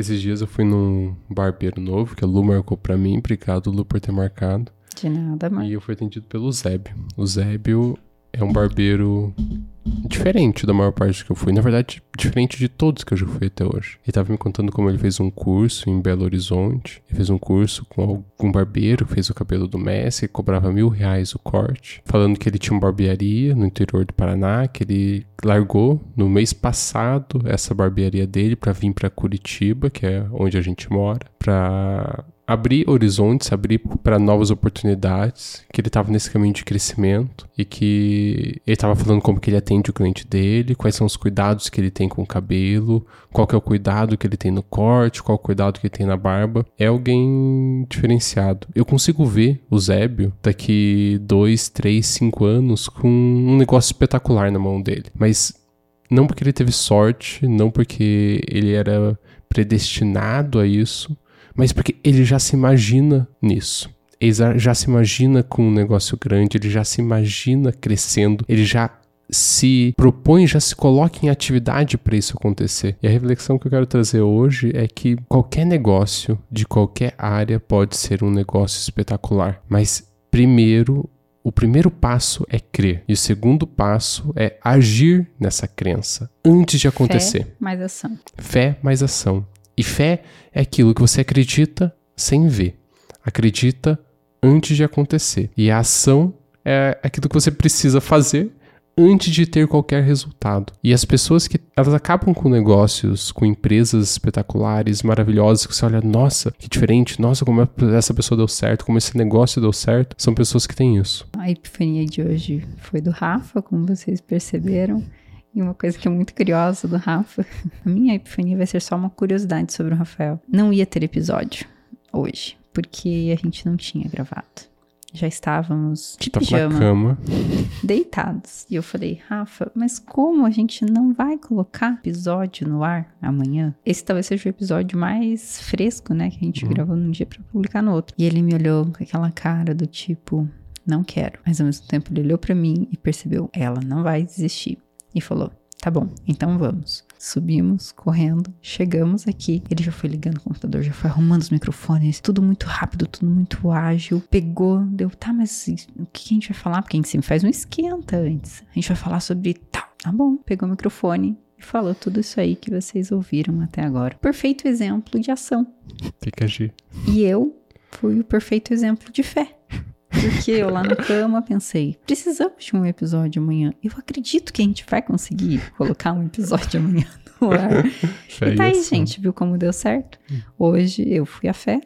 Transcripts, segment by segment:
Esses dias eu fui num barbeiro novo, que a Lu marcou pra mim. Obrigado, Lu, por ter marcado. De nada, mano. E eu fui atendido pelo Zébio. O Zébio é um barbeiro diferente da maior parte que eu fui. Na verdade, diferente de todos que eu já fui até hoje. Ele tava me contando como ele fez um curso em Belo Horizonte. Ele fez um curso com algum barbeiro, fez o cabelo do Messi, cobrava mil reais o corte. Falando que ele tinha uma barbearia no interior do Paraná, que ele largou no mês passado essa barbearia dele para vir para Curitiba, que é onde a gente mora, para abrir horizontes, abrir para novas oportunidades, que ele estava nesse caminho de crescimento e que ele estava falando como que ele atende o cliente dele, quais são os cuidados que ele tem com o cabelo, qual que é o cuidado que ele tem no corte, qual o cuidado que ele tem na barba. É alguém diferenciado. Eu consigo ver o Zébio daqui dois, três, cinco anos com um negócio espetacular na mão dele, mas não porque ele teve sorte, não porque ele era predestinado a isso, mas porque ele já se imagina nisso. Ele já se imagina com um negócio grande, ele já se imagina crescendo, ele já se propõe, já se coloca em atividade para isso acontecer. E a reflexão que eu quero trazer hoje é que qualquer negócio de qualquer área pode ser um negócio espetacular, mas primeiro o primeiro passo é crer e o segundo passo é agir nessa crença antes de acontecer. Fé mais ação. Fé mais ação. E fé é aquilo que você acredita sem ver. Acredita antes de acontecer. E a ação é aquilo que você precisa fazer antes de ter qualquer resultado. E as pessoas que elas acabam com negócios, com empresas espetaculares, maravilhosas, que você olha, nossa, que diferente, nossa, como essa pessoa deu certo, como esse negócio deu certo, são pessoas que têm isso. A epifania de hoje foi do Rafa, como vocês perceberam. E uma coisa que é muito curiosa do Rafa, a minha epifania vai ser só uma curiosidade sobre o Rafael. Não ia ter episódio hoje, porque a gente não tinha gravado. Já estávamos de Tava pijama, na cama. deitados. E eu falei, Rafa, mas como a gente não vai colocar episódio no ar amanhã? Esse talvez seja o episódio mais fresco, né? Que a gente gravou num dia pra publicar no outro. E ele me olhou com aquela cara do tipo, não quero. Mas ao mesmo tempo ele olhou pra mim e percebeu, ela não vai desistir. E falou, tá bom, então vamos. Subimos, correndo, chegamos aqui. Ele já foi ligando o computador, já foi arrumando os microfones, tudo muito rápido, tudo muito ágil. Pegou, deu, tá, mas o que a gente vai falar? Porque a gente sempre faz um esquenta antes. A gente vai falar sobre tal. Tá bom, pegou o microfone e falou tudo isso aí que vocês ouviram até agora. Perfeito exemplo de ação. Tem que agir. E eu fui o perfeito exemplo de fé. Porque eu lá na cama pensei, precisamos de um episódio amanhã. Eu acredito que a gente vai conseguir colocar um episódio amanhã no ar. E tá aí, ação. gente, viu como deu certo? Hoje eu fui a fé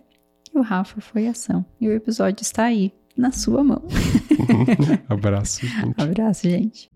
e o Rafa foi a ação. E o episódio está aí, na sua mão. Abraço, gente. Abraço, gente.